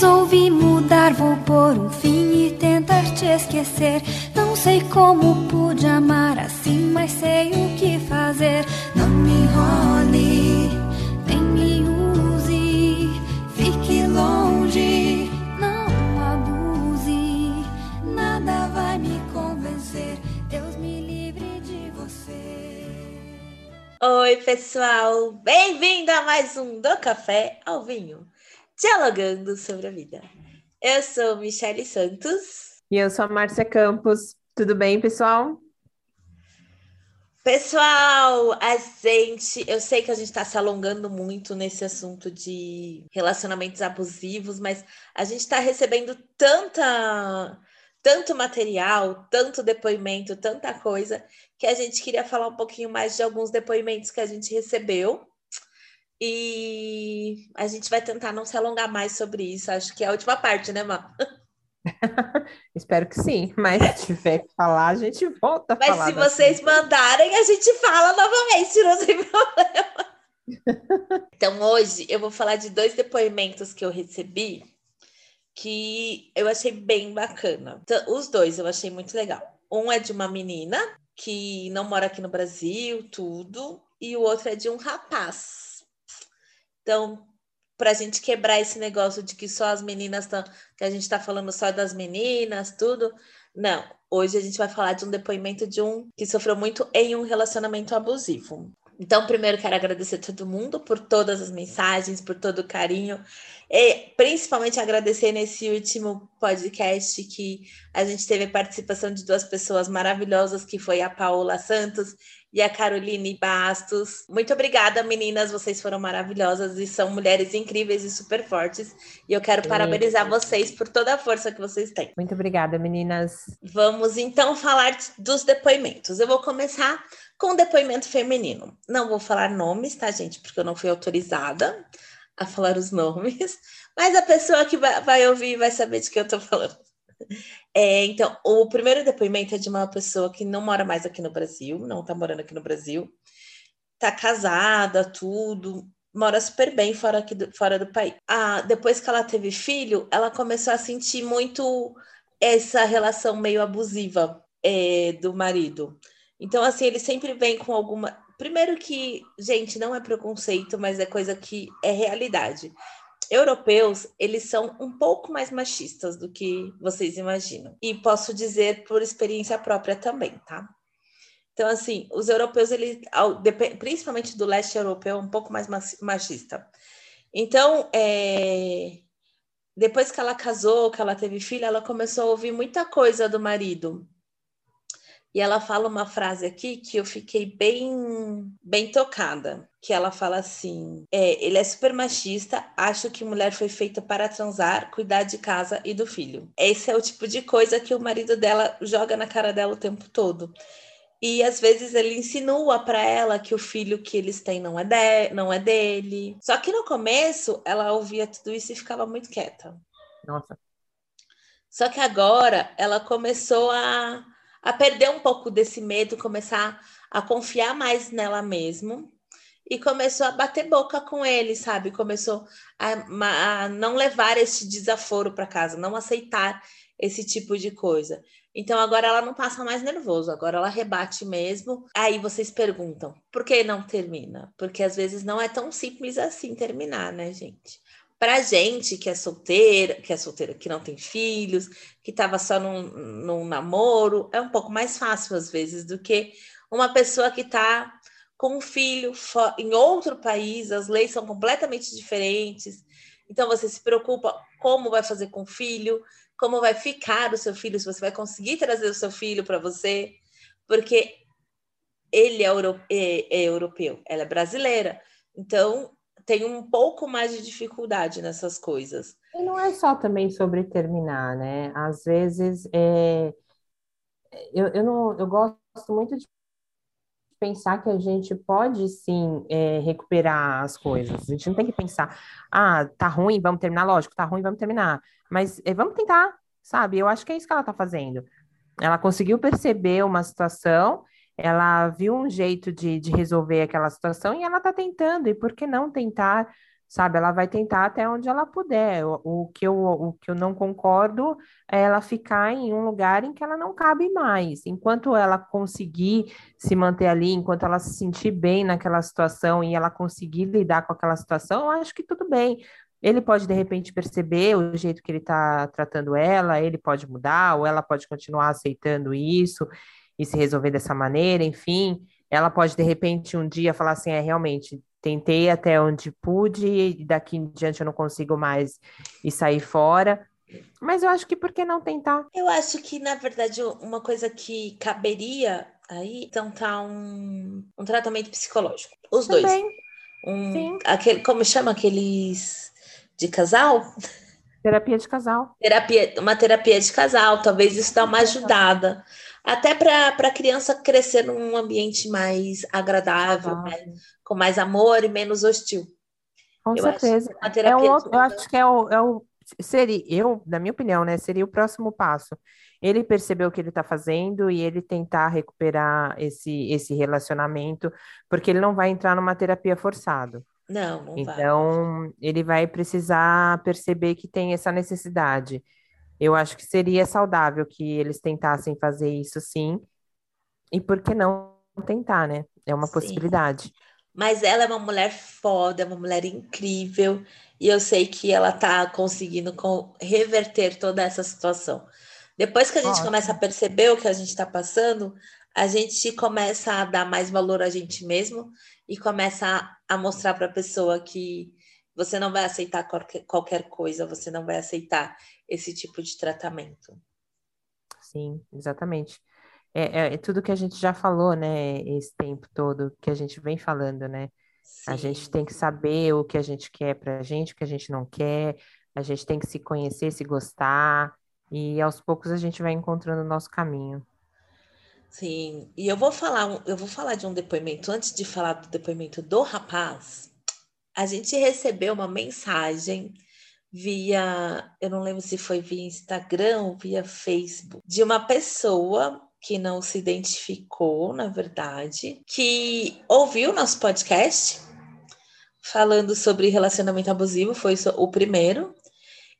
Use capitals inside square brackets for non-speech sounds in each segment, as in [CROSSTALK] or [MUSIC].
Resolvi mudar, vou pôr um fim e tentar te esquecer. Não sei como pude amar assim, mas sei o que fazer. Não me enrole, nem me use, fique longe, não abuse. Nada vai me convencer, Deus me livre de você. Oi, pessoal! Bem-vindo a mais um Do Café ao Vinho, dialogando sobre a vida. Eu sou Michele Santos. E eu sou a Márcia Campos. Tudo bem, pessoal? Pessoal, a gente, eu sei que a gente está se alongando muito nesse assunto de relacionamentos abusivos, mas a gente está recebendo tanta, tanto material, tanto depoimento, tanta coisa, que a gente queria falar um pouquinho mais de alguns depoimentos que a gente recebeu. E a gente vai tentar não se alongar mais sobre isso. Acho que é a última parte, né, Má? [LAUGHS] Espero que sim, mas se tiver que falar, a gente volta a Mas falar. se da vocês mandarem, a gente fala novamente, não tem [LAUGHS] problema. [LAUGHS] Então, hoje eu vou falar de dois depoimentos que eu recebi que eu achei bem bacana. Então, os dois eu achei muito legal. Um é de uma menina que não mora aqui no Brasil, tudo, e o outro é de um rapaz. Então, para a gente quebrar esse negócio de que só as meninas estão, que a gente está falando só das meninas, tudo. Não, hoje a gente vai falar de um depoimento de um que sofreu muito em um relacionamento abusivo. Então, primeiro quero agradecer todo mundo por todas as mensagens, por todo o carinho, e principalmente agradecer nesse último podcast que a gente teve a participação de duas pessoas maravilhosas, que foi a Paola Santos e a Caroline Bastos. Muito obrigada, meninas, vocês foram maravilhosas e são mulheres incríveis e super fortes. E eu quero Sim. parabenizar vocês por toda a força que vocês têm. Muito obrigada, meninas. Vamos então falar dos depoimentos. Eu vou começar com o depoimento feminino. Não vou falar nomes, tá, gente? Porque eu não fui autorizada a falar os [LAUGHS] nomes, mas a pessoa que vai, ouvir vai saber de que eu tô falando. É, então, o primeiro depoimento é de uma pessoa que não mora mais aqui no Brasil, não tá morando aqui no Brasil, tá casada, tudo, mora super bem fora, aqui do, fora do país. Ah, depois que ela teve filho, ela começou a sentir muito essa relação meio abusiva é, do marido. Então, assim, ele sempre vem com alguma. Primeiro que, gente, não é preconceito, mas é coisa que é realidade. Europeus, eles são um pouco mais machistas do que vocês imaginam. E posso dizer por experiência própria também, tá? Então, assim, os europeus, eles, principalmente do leste europeu, é um pouco mais machista. Então, é, depois que ela casou, que ela teve filho, ela começou a ouvir muita coisa do marido. E ela fala uma frase aqui que eu fiquei bem, bem tocada. Que ela fala assim: é, ele é super machista, acho que mulher foi feita para transar, cuidar de casa e do filho. Esse é o tipo de coisa que o marido dela joga na cara dela o tempo todo. E às vezes ele insinua para ela que o filho que eles têm não é, de, não é dele. Só que no começo ela ouvia tudo isso e ficava muito quieta. Nossa, Só que agora ela começou a, a perder um pouco desse medo, começar a confiar mais nela mesmo e começou a bater boca com ele, sabe? Começou a, a não levar esse desaforo para casa, não aceitar esse tipo de coisa. Então agora ela não passa mais nervoso, agora ela rebate mesmo. Aí vocês perguntam, por que não termina? Porque às vezes não é tão simples assim terminar, né, gente? Pra gente que é solteira, que é solteira, que não tem filhos, que estava só num, num namoro, é um pouco mais fácil às vezes do que uma pessoa que está com um filho em outro país, as leis são completamente diferentes. Então você se preocupa como vai fazer com o filho, como vai ficar o seu filho, se você vai conseguir trazer o seu filho para você, porque ele é, euro- é- é europeu, ela é brasileira. Então tem um pouco mais de dificuldade nessas coisas. E não é só também sobre terminar, né? Às vezes, é, eu, eu, não, eu gosto muito de pensar que a gente pode sim é, recuperar as coisas. A gente não tem que pensar, ah, tá ruim, vamos terminar. Lógico, tá ruim, vamos terminar. Mas é, vamos tentar, sabe? Eu acho que é isso que ela tá fazendo. Ela conseguiu perceber uma situação, ela viu um jeito de, de resolver aquela situação e ela tá tentando. E por que não tentar sabe? Ela vai tentar até onde ela puder. O, o, que eu, o que eu não concordo é ela ficar em um lugar em que ela não cabe mais. Enquanto ela conseguir se manter ali, enquanto ela se sentir bem naquela situação e ela conseguir lidar com aquela situação, eu acho que tudo bem. Ele pode, de repente, perceber o jeito que ele está tratando ela, ele pode mudar, ou ela pode continuar aceitando isso e se resolver dessa maneira, enfim. Ela pode, de repente, um dia falar assim: é realmente, tentei até onde pude, e daqui em diante eu não consigo mais e sair fora. Mas eu acho que por que não tentar? Eu acho que, na verdade, uma coisa que caberia aí, então tá um, um tratamento psicológico. Os Também. dois. Um, Sim. Aquele, como chama aqueles de casal? Terapia de casal. Terapia, uma terapia de casal, talvez isso dá uma ajudada. Até para a criança crescer num ambiente mais agradável, ah, com mais amor e menos hostil. Com eu certeza. É um outro, eu acho que é o, é o seria eu, na minha opinião, né, seria o próximo passo. Ele perceber o que ele está fazendo e ele tentar recuperar esse, esse relacionamento, porque ele não vai entrar numa terapia forçado. Não, não então, vai. ele vai precisar perceber que tem essa necessidade. Eu acho que seria saudável que eles tentassem fazer isso sim. E por que não tentar, né? É uma sim. possibilidade. Mas ela é uma mulher foda, é uma mulher incrível, e eu sei que ela tá conseguindo reverter toda essa situação. Depois que a gente Ótimo. começa a perceber o que a gente está passando, a gente começa a dar mais valor a gente mesmo e começa a, a mostrar para a pessoa que você não vai aceitar qualquer, coisa, você não vai aceitar esse tipo de tratamento. Sim, exatamente. É, é, é, tudo que a gente já falou, né, esse tempo todo que a gente vem falando, né? Sim. A gente tem que saber o que a gente quer pra gente, o que a gente não quer, a gente tem que se conhecer, se gostar, e aos poucos a gente vai encontrando o nosso caminho. Sim, e eu vou falar, eu vou falar de um depoimento, antes de falar do depoimento do rapaz, a gente recebeu uma mensagem via, eu não lembro se foi via Instagram ou via Facebook, de uma pessoa que não se identificou, na verdade, que ouviu nosso podcast falando sobre relacionamento abusivo, foi o primeiro,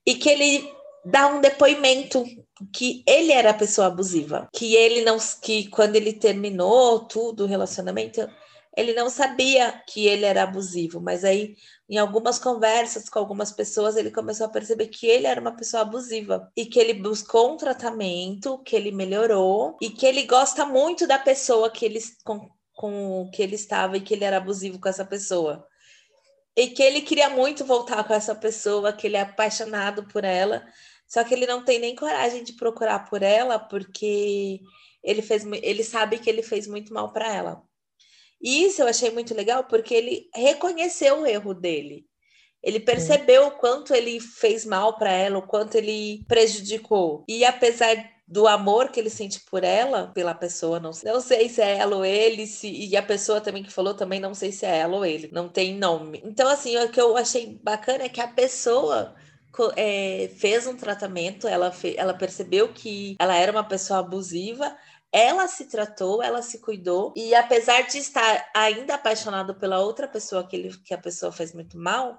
e que ele dá um depoimento que ele era a pessoa abusiva, que ele não que quando ele terminou tudo o relacionamento, ele não sabia que ele era abusivo, mas aí em algumas conversas com algumas pessoas ele começou a perceber que ele era uma pessoa abusiva e que ele buscou um tratamento, que ele melhorou e que ele gosta muito da pessoa que ele com, com que ele estava e que ele era abusivo com essa pessoa. E que ele queria muito voltar com essa pessoa, que ele é apaixonado por ela, só que ele não tem nem coragem de procurar por ela porque ele fez ele sabe que ele fez muito mal para ela. E isso eu achei muito legal porque ele reconheceu o erro dele. Ele percebeu o quanto ele fez mal para ela, o quanto ele prejudicou. E apesar do amor que ele sente por ela, pela pessoa, não, não sei se é ela ou ele, se, e a pessoa também que falou também não sei se é ela ou ele, não tem nome. Então, assim, o que eu achei bacana é que a pessoa é, fez um tratamento, ela, fe, ela percebeu que ela era uma pessoa abusiva, ela se tratou, ela se cuidou, e apesar de estar ainda apaixonado pela outra pessoa que, ele, que a pessoa fez muito mal,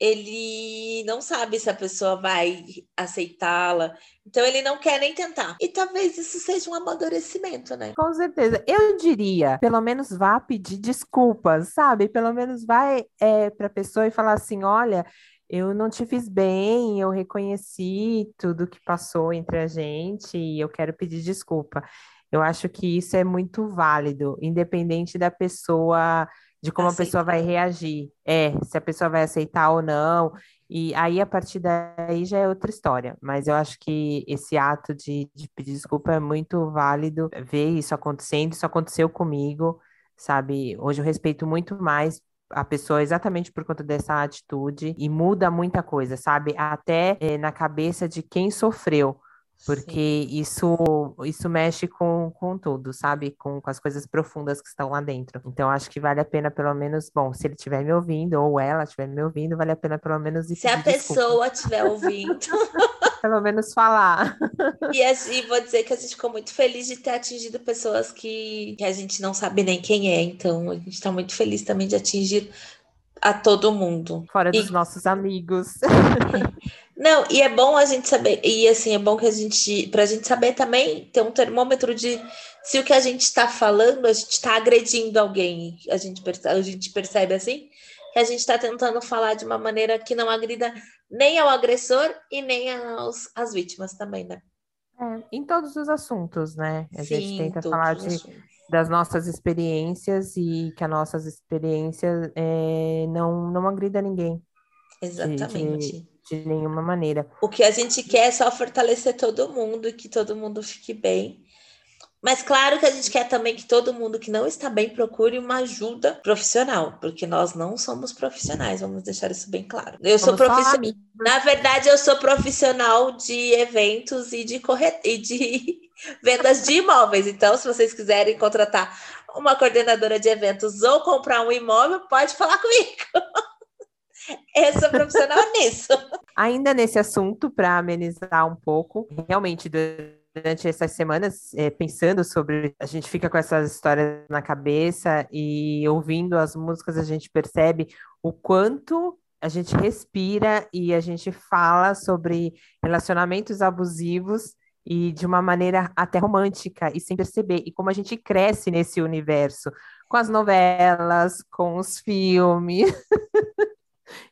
ele não sabe se a pessoa vai aceitá-la, então ele não quer nem tentar. E talvez isso seja um amadurecimento, né? Com certeza. Eu diria, pelo menos vá pedir desculpas, sabe? Pelo menos vai é, para a pessoa e falar assim: olha, eu não te fiz bem, eu reconheci tudo que passou entre a gente e eu quero pedir desculpa. Eu acho que isso é muito válido, independente da pessoa, de como Aceitar. a pessoa vai reagir. É, se a pessoa vai aceitar ou não. E aí, a partir daí, já é outra história. Mas eu acho que esse ato de, de pedir desculpa é muito válido. Ver isso acontecendo, isso aconteceu comigo, sabe? Hoje eu respeito muito mais a pessoa exatamente por conta dessa atitude e muda muita coisa, sabe? Até é, na cabeça de quem sofreu. Porque isso isso mexe com, com tudo, sabe? Com, com as coisas profundas que estão lá dentro. Então, acho que vale a pena, pelo menos, bom, se ele estiver me ouvindo, ou ela estiver me ouvindo, vale a pena, pelo menos. Se a pessoa estiver ouvindo. [LAUGHS] pelo menos falar. E, e vou dizer que a gente ficou muito feliz de ter atingido pessoas que, que a gente não sabe nem quem é. Então, a gente está muito feliz também de atingir a todo mundo. Fora dos nossos amigos. [LAUGHS] Não, e é bom a gente saber, e assim, é bom que a gente, pra gente saber também, ter um termômetro de se o que a gente está falando, a gente está agredindo alguém, a gente, a gente percebe assim, que a gente está tentando falar de uma maneira que não agrida nem ao agressor e nem aos, às vítimas também, né? É, em todos os assuntos, né? A Sim, gente tenta falar de, das nossas experiências e que as nossas experiências é, não, não agrida ninguém. Exatamente. De, de, de, nenhuma maneira. O que a gente quer é só fortalecer todo mundo e que todo mundo fique bem. Mas claro que a gente quer também que todo mundo que não está bem procure uma ajuda profissional, porque nós não somos profissionais, vamos deixar isso bem claro. Eu sou profissional. Na verdade, eu sou profissional de eventos e de corret... e de [LAUGHS] vendas de imóveis. Então, se vocês quiserem contratar uma coordenadora de eventos ou comprar um imóvel, pode falar comigo. [LAUGHS] Eu sou profissional nisso. Ainda nesse assunto, para amenizar um pouco, realmente, durante essas semanas, é, pensando sobre. A gente fica com essas histórias na cabeça e ouvindo as músicas, a gente percebe o quanto a gente respira e a gente fala sobre relacionamentos abusivos e de uma maneira até romântica e sem perceber, e como a gente cresce nesse universo, com as novelas, com os filmes. [LAUGHS]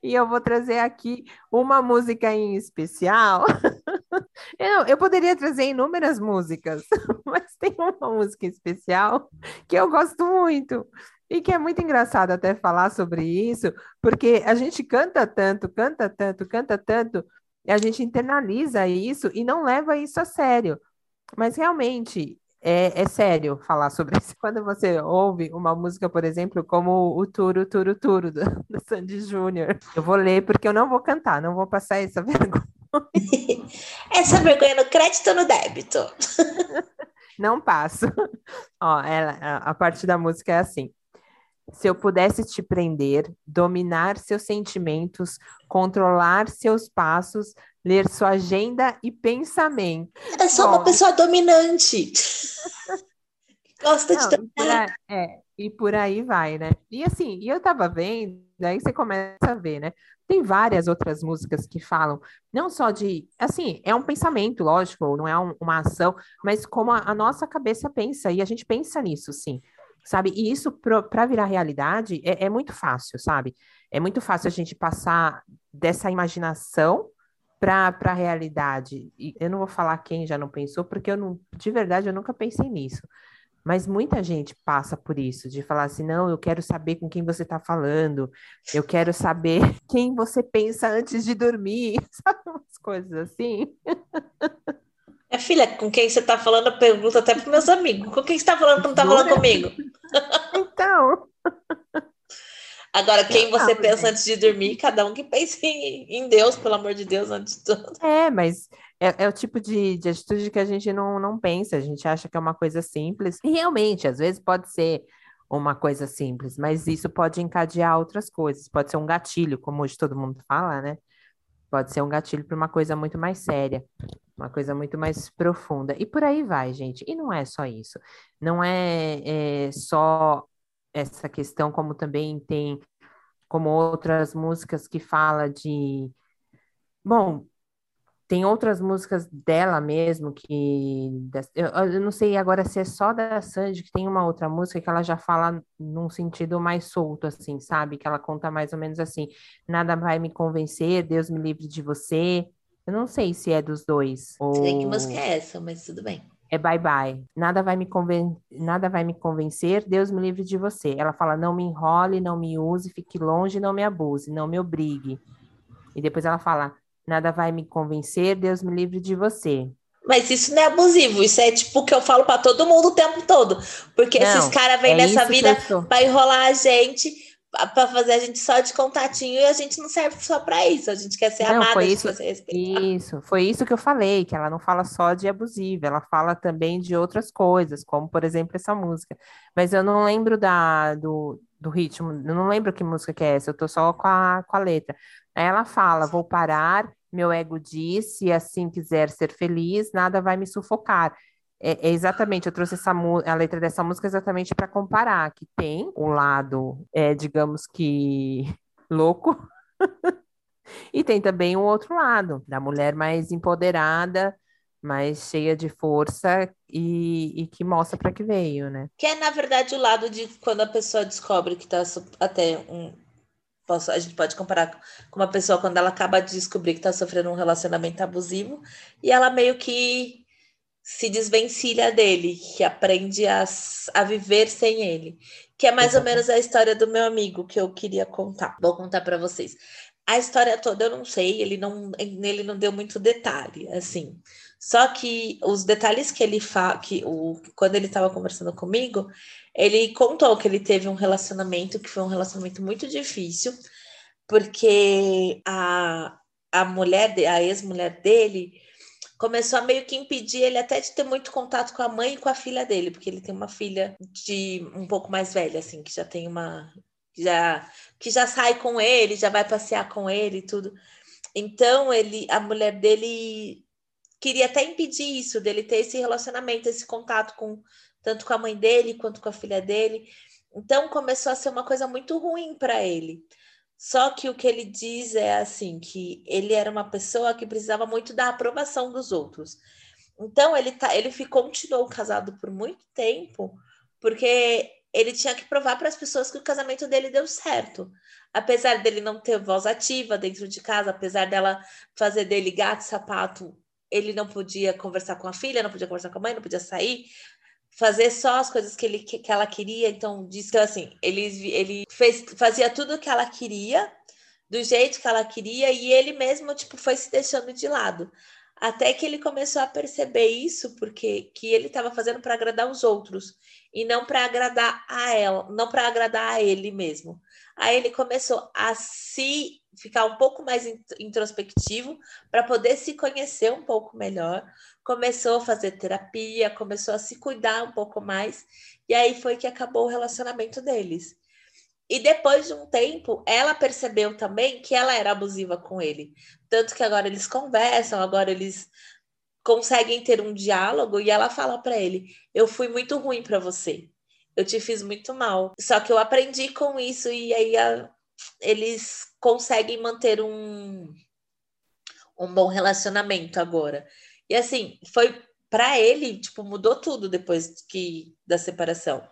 e eu vou trazer aqui uma música em especial. [LAUGHS] [LAUGHS] eu, eu poderia trazer inúmeras músicas, [LAUGHS] mas tem uma música especial que eu gosto muito. E que é muito engraçado até falar sobre isso, porque a gente canta tanto, canta tanto, canta tanto, a gente internaliza isso e não leva isso a sério. Mas realmente, é, é, sério falar sobre isso. [LAUGHS] Quando você ouve uma música, por exemplo, como o Turo, Turo, Turo, do, do Sandy Júnior, eu vou ler porque eu não vou cantar, não vou passar essa vergonha. Essa vergonha no crédito ou no débito? [LAUGHS] não passo. Ó, ela, a, parte da música é assim. Se eu pudesse te prender, dominar seus sentimentos, controlar seus passos, ler sua agenda e pensamento. É só Bom, uma pessoa dominante. [LAUGHS] Gosta não, de dominar. É, e por aí vai, né? E assim, e eu tava vendo, aí você começa a ver, né? Tem várias outras músicas que falam, não só de, assim, é um pensamento, lógico, não é um, uma ação, mas como a, a nossa cabeça pensa, e a gente pensa nisso, sim sabe? E isso para virar realidade é, é, muito fácil, sabe? É muito fácil a gente passar dessa imaginação para a realidade. E eu não vou falar quem já não pensou, porque eu não, de verdade, eu nunca pensei nisso. Mas muita gente passa por isso, de falar assim, não, eu quero saber com quem você está falando, eu quero saber [LAUGHS] quem você pensa antes de dormir, [LAUGHS] sabe? Umas coisas assim. É filha, com quem você está falando, eu pergunto até para meus amigos. Com quem você está falando que não está falando comigo? Então. Agora, quem você não, pensa antes de dormir, cada um que pense em, Deus, pelo amor de Deus, antes de tudo. É, mas é, é o tipo de, de, atitude que a gente não, não pensa, a gente acha que é uma coisa simples. E realmente, às vezes pode ser uma coisa simples, mas isso pode encadear outras coisas. Pode ser um gatilho, como hoje todo mundo fala, né? Pode ser um gatilho para uma coisa muito mais séria, uma coisa muito mais profunda. E por aí vai, gente. E não é só isso. Não é, é só essa questão, como também tem como outras músicas que fala de bom, tem outras músicas dela mesmo que eu, eu, não sei agora se é só da Sandy que tem uma outra música que ela já fala num sentido mais solto assim, sabe? Que ela conta mais ou menos assim: nada vai me convencer, Deus me livre de você. Eu não sei se é dos dois. Ou... Sei que música é essa, mas tudo bem é bye bye. Nada vai me conven... nada vai me convencer, Deus me livre de você. Ela fala: "Não me enrole, não me use, fique longe, não me abuse, não me obrigue". E depois ela fala: "Nada vai me convencer, Deus me livre de você". Mas isso não é abusivo, isso é tipo o que eu falo para todo mundo o tempo todo. Porque não, esses caras vêm é nessa vida para enrolar a gente para fazer a gente só de contatinho e a gente não serve só para isso. A gente quer ser não, amada, foi isso, Isso, foi isso que eu falei, que ela não fala só de abusiva, ela fala também de outras coisas, como por exemplo essa música. Mas eu não lembro da, do, do ritmo, eu não lembro que música que é essa, eu tô só com a, com a letra. Aí ela fala: vou parar, meu ego diz, se assim quiser ser feliz, nada vai me sufocar. É, é, exatamente, eu trouxe essa a letra dessa música exatamente para comparar que tem o lado, é, digamos que [LAUGHS] louco. [LAUGHS] e tem também o outro lado, da mulher mais empoderada, mais cheia de força e, e que mostra para que veio, né? Que é, na verdade, o lado de quando a pessoa descobre que tá até um. Posso, a gente pode comparar com uma pessoa quando ela acaba de descobrir que está sofrendo um relacionamento abusivo e ela meio que se desvencilha dele, que aprende a, a viver sem ele. Que é mais Exato. ou menos a história do meu amigo que eu queria contar. Vou contar para vocês. A história toda eu não sei, ele não, ele não deu muito detalhe, assim. Só que os detalhes que ele fala, que o, quando ele estava conversando comigo, ele contou que ele teve um relacionamento que foi um relacionamento muito difícil, porque a, a mulher, a ex-mulher dele, começou a meio que impedir ele até de ter muito contato com a mãe e com a filha dele, porque ele tem uma filha de um pouco mais velha, assim, que já tem uma. Já, que já sai com ele, já vai passear com ele e tudo. Então, ele, a mulher dele queria até impedir isso, dele ter esse relacionamento, esse contato com tanto com a mãe dele quanto com a filha dele. Então começou a ser uma coisa muito ruim para ele. Só que o que ele diz é assim que ele era uma pessoa que precisava muito da aprovação dos outros. Então ele tá, ele ficou, continuou casado por muito tempo, porque ele tinha que provar para as pessoas que o casamento dele deu certo. Apesar dele não ter voz ativa dentro de casa, apesar dela fazer dele gato sapato, ele não podia conversar com a filha, não podia conversar com a mãe, não podia sair, fazer só as coisas que, ele, que, ela queria. Então, disse que assim, ele, ele fez, fazia tudo o que ela queria, do jeito que ela queria, e ele mesmo, tipo, foi se deixando de lado. Até que ele começou a perceber isso, porque que ele estava fazendo para agradar os outros e não para agradar a ela, não para agradar a ele mesmo. Aí ele começou a se ficar um pouco mais introspectivo para poder se conhecer um pouco melhor, começou a fazer terapia, começou a se cuidar um pouco mais, e aí foi que acabou o relacionamento deles. E depois de um tempo, ela percebeu também que ela era abusiva com ele. Tanto que agora eles conversam, agora eles conseguem ter um diálogo e ela fala para ele: "Eu fui muito ruim para você. Eu te fiz muito mal. Só que eu aprendi com isso e aí a, eles conseguem manter um um bom relacionamento agora. E assim, foi para ele, tipo, mudou tudo depois que da separação.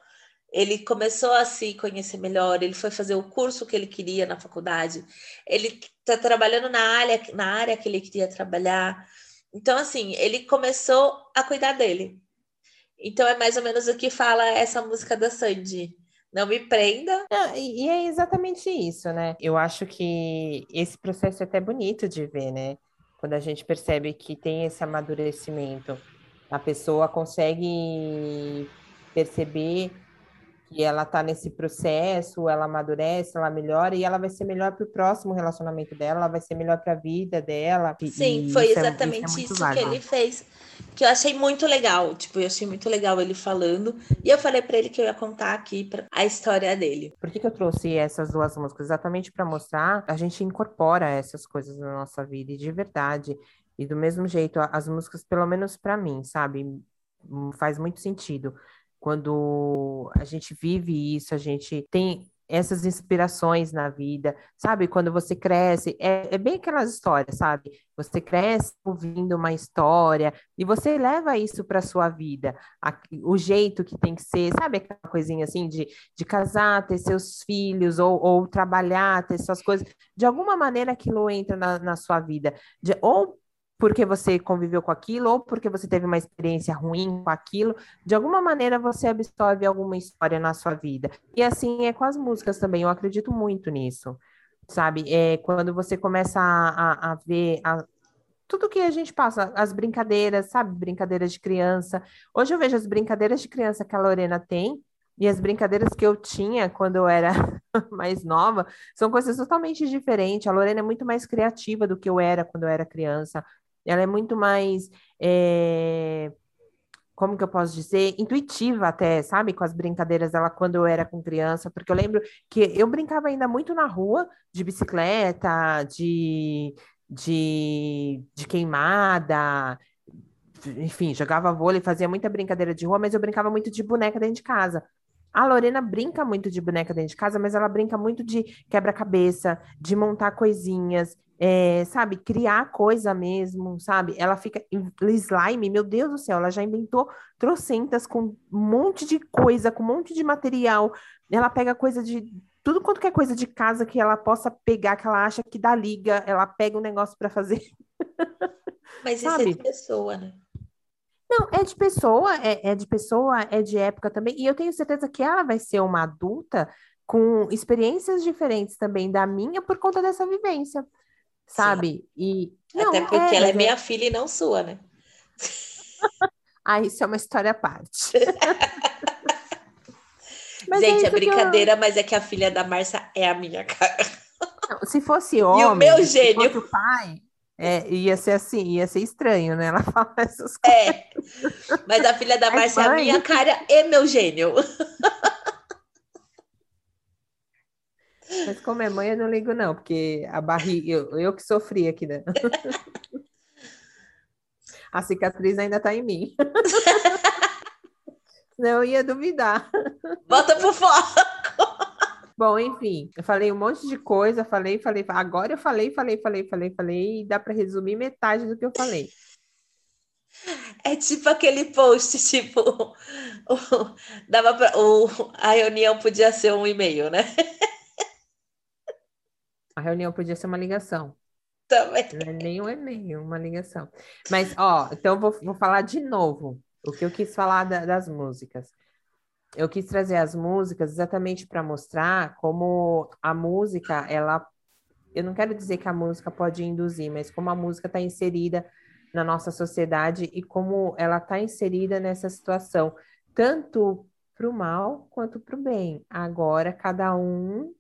Ele começou a se conhecer melhor, ele foi fazer o curso que ele queria na faculdade. Ele está trabalhando na área, na área que ele queria trabalhar. Então, assim, ele começou a cuidar dele. Então, é mais ou menos o que fala essa música da Sandy. Não me prenda. E é exatamente isso, né? Eu acho que esse processo é até bonito de ver, né? quando a gente percebe que tem esse amadurecimento, a pessoa consegue perceber que ela está nesse processo, ela amadurece, ela melhora e ela vai ser melhor para o próximo relacionamento dela, ela vai ser melhor para a vida dela. Sim, foi exatamente isso, é, isso, é isso que ele fez que eu achei muito legal. Tipo, eu achei muito legal ele falando. E eu falei para ele que eu ia contar aqui pra, a história dele. Por que, que eu trouxe essas duas músicas? Exatamente para mostrar, a gente incorpora essas coisas na nossa vida, e de verdade. E do mesmo jeito, as músicas, pelo menos para mim, sabe, faz muito sentido. Quando a gente vive isso, a gente tem essas inspirações na vida, sabe? Quando você cresce, é, é, bem aquelas histórias, sabe? Você cresce ouvindo uma história e você leva isso para sua vida, a, o jeito que tem que ser, sabe? Aquela coisinha assim de, de casar, ter seus filhos ou, ou trabalhar, ter suas coisas. De alguma maneira aquilo entra na, na sua vida, de, ou porque você conviveu com aquilo ou porque você teve uma experiência ruim com aquilo, de alguma maneira você absorve alguma história na sua vida. E assim é com as músicas também, eu acredito muito nisso, sabe? É quando você começa a, a, a ver a, tudo que a gente passa, as brincadeiras, sabe? Brincadeiras de criança. Hoje eu vejo as brincadeiras de criança que a Lorena tem. E as brincadeiras que eu tinha quando eu era [LAUGHS] mais nova são coisas totalmente diferentes. A Lorena é muito mais criativa do que eu era quando eu era criança. Ela é muito mais. É... Como que eu posso dizer? Intuitiva até, sabe? Com as brincadeiras dela quando eu era com criança, porque eu lembro que eu brincava ainda muito na rua, de bicicleta, de, de, de queimada, enfim, jogava vôlei, fazia muita brincadeira de rua, mas eu brincava muito de boneca dentro de casa. A Lorena brinca muito de boneca dentro de casa, mas ela brinca muito de quebra-cabeça, de montar coisinhas, é, sabe, criar coisa mesmo, sabe? Ela fica slime, meu Deus do céu, ela já inventou trocentas com um monte de coisa, com um monte de material. Ela pega coisa de tudo quanto que é coisa de casa que ela possa pegar, que ela acha que dá liga, ela pega um negócio para fazer. [LAUGHS] Mas isso é de pessoa, né? Não, é de pessoa, é, é de pessoa, é de época também. E eu tenho certeza que ela vai ser uma adulta com experiências diferentes também da minha por conta dessa vivência, sabe? E não, Até porque é, ela é minha é... filha e não sua, né? [LAUGHS] ah, isso é uma história à parte. [LAUGHS] Gente, é, é brincadeira, eu... mas é que a filha da Marcia é a minha cara. Não, se fosse homem, [LAUGHS] e o meu gênio. se fosse o pai, é, ia ser assim, ia ser estranho, né? Ela fala essas é, coisas. É, mas a filha da Márcia é a minha cara e meu gênio. Mas como é mãe, eu não ligo, não, porque a barriga, eu, eu que sofri aqui, né? [LAUGHS] A cicatriz ainda tá em mim. [LAUGHS] Não, eu ia duvidar. Bota pro foco. Bom, enfim, eu falei um monte de coisa, falei, falei, agora eu falei, falei, falei, falei, falei, e dá para resumir metade do que eu falei. É tipo aquele post, tipo, [LAUGHS] o, dava pra, o, a reunião podia ser um e-mail, né? A reunião podia ser uma ligação. Também. Não é nem um e-mail, uma ligação. Mas, ó, então eu vou, vou falar de novo o que eu quis falar da, das músicas eu quis trazer as músicas exatamente para mostrar como a música, ela. Eu não quero dizer que a música pode induzir, mas como a música está inserida na nossa sociedade e como ela está inserida nessa situação, tanto para o mal quanto para o bem. Agora, cada um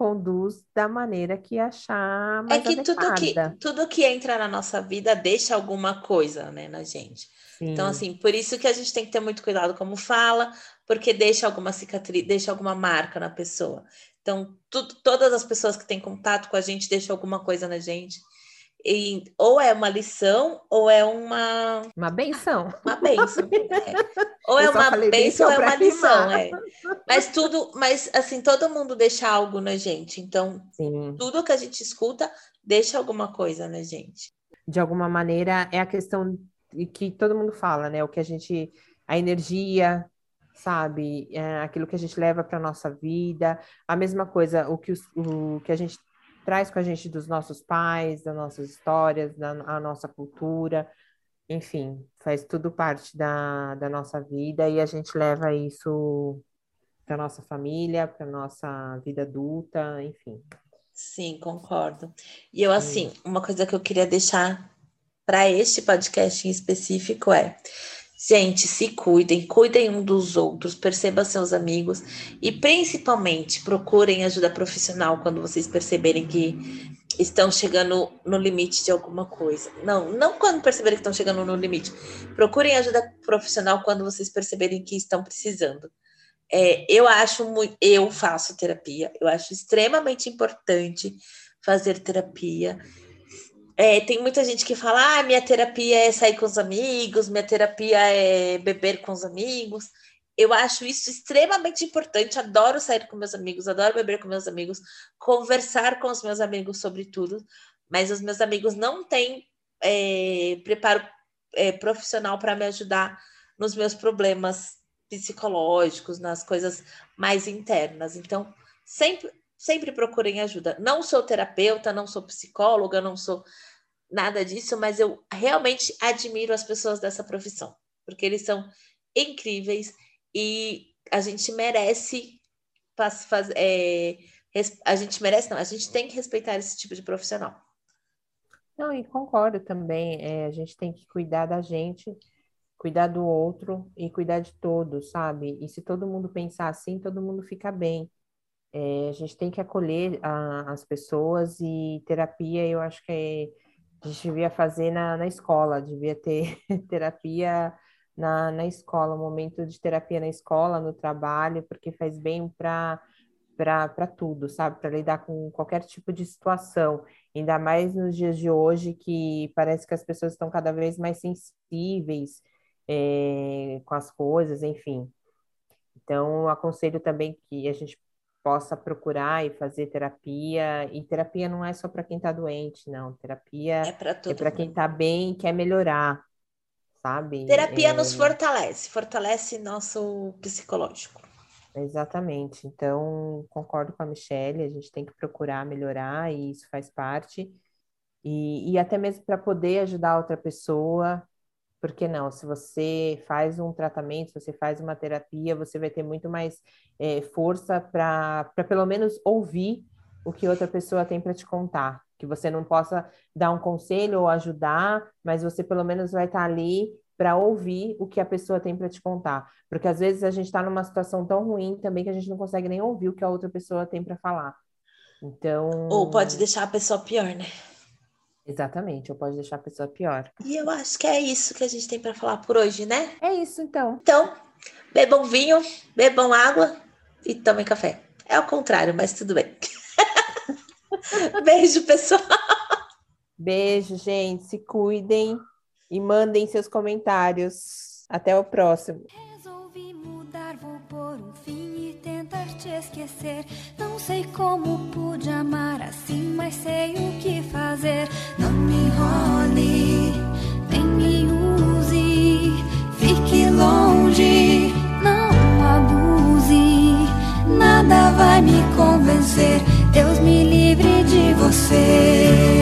conduz da maneira que achar mais É que tudo, que tudo que entra na nossa vida deixa alguma coisa né, na gente. Então, Sim. Então, assim, por isso que a gente tem que ter muito cuidado como fala, porque deixa alguma cicatriz, deixa alguma marca na pessoa. Então, tudo, todas as pessoas que têm contato com a gente deixam alguma coisa na gente. E, ou é uma lição, ou é uma. Uma benção. Uma benção. [LAUGHS] É. Ou é uma benção ou é uma lição. É. Mas tudo, mas assim, todo mundo deixa algo na gente. Então, Sim. tudo que a gente escuta deixa alguma coisa na gente. De alguma maneira, é a questão que todo mundo fala, né? O que a gente. A energia, sabe? É aquilo que a gente leva para nossa vida, a mesma coisa, o que, o que a gente traz com a gente dos nossos pais, das nossas histórias, da a nossa cultura, enfim, faz tudo parte da, da nossa vida e a gente leva isso para nossa família, para nossa vida adulta, enfim. Sim, concordo. E eu, assim, uma coisa que eu queria deixar para este podcast em específico é Gente, se cuidem, cuidem um dos outros, percebam seus amigos e principalmente procurem ajuda profissional quando vocês perceberem que estão chegando no limite de alguma coisa. Não, não quando perceberem que estão chegando no limite. Procurem ajuda profissional quando vocês perceberem que estão precisando. É, eu acho muito, eu faço terapia, eu acho extremamente importante fazer terapia. É, tem muita gente que fala: ah, minha terapia é sair com os amigos, minha terapia é beber com os amigos. Eu acho isso extremamente importante. Adoro sair com meus amigos, adoro beber com meus amigos, conversar com os meus amigos sobre tudo, mas os meus amigos não têm é, preparo é, profissional para me ajudar nos meus problemas psicológicos, nas coisas mais internas. Então, sempre, sempre procurem ajuda. Não sou terapeuta, não sou psicóloga, não sou nada disso, mas eu realmente admiro as pessoas dessa profissão, porque eles são incríveis e a gente merece. É, a gente merece, não, a gente tem que respeitar esse tipo de profissional. Não, e concordo também. É, a gente tem que cuidar da gente, cuidar do outro e cuidar de todos, sabe? E se todo mundo pensar assim, todo mundo fica bem. É, a gente tem que acolher a, as pessoas e terapia, eu acho que a gente devia fazer na, na escola, devia ter [LAUGHS] terapia na, na escola, um momento de terapia na escola, no trabalho, porque faz bem para para tudo, sabe? Para lidar com qualquer tipo de situação, ainda mais nos dias de hoje que parece que as pessoas estão cada vez mais sensíveis é, com as coisas, enfim. Então, eu aconselho também que a gente possa procurar e fazer terapia. E terapia não é só para quem está doente, não. Terapia É para é quem está bem e quer melhorar, sabe? Terapia É, nos fortalece, fortalece nosso psicológico. exatamente. Então, concordo com a Michelle, a gente tem que procurar melhorar e isso faz parte. E, e até mesmo para poder ajudar outra pessoa, por que não? Se você faz um tratamento, se você faz uma terapia, você vai ter muito mais é, força para pelo menos ouvir o que outra pessoa tem para te contar. Que você não possa dar um conselho ou ajudar, mas você pelo menos vai estar ali para ouvir o que a pessoa tem para te contar. Porque às vezes a gente está numa situação tão ruim também que a gente não consegue nem ouvir o que a outra pessoa tem para falar. Então, Ou pode deixar a pessoa pior, né? Exatamente, ou pode deixar a pessoa pior. E eu acho que é isso que a gente tem para falar por hoje, né? É isso, então. Então, bebam vinho, bebam água e tomem café. É o contrário, mas tudo bem. [LAUGHS] Beijo, pessoal. Beijo, gente. Se cuidem e mandem seus comentários. Até o próximo. Esquecer. Não sei como pude amar assim, mas sei o que fazer. Não me enrole, nem me use. Fique longe, não abuse. Nada vai me convencer. Deus me livre de você.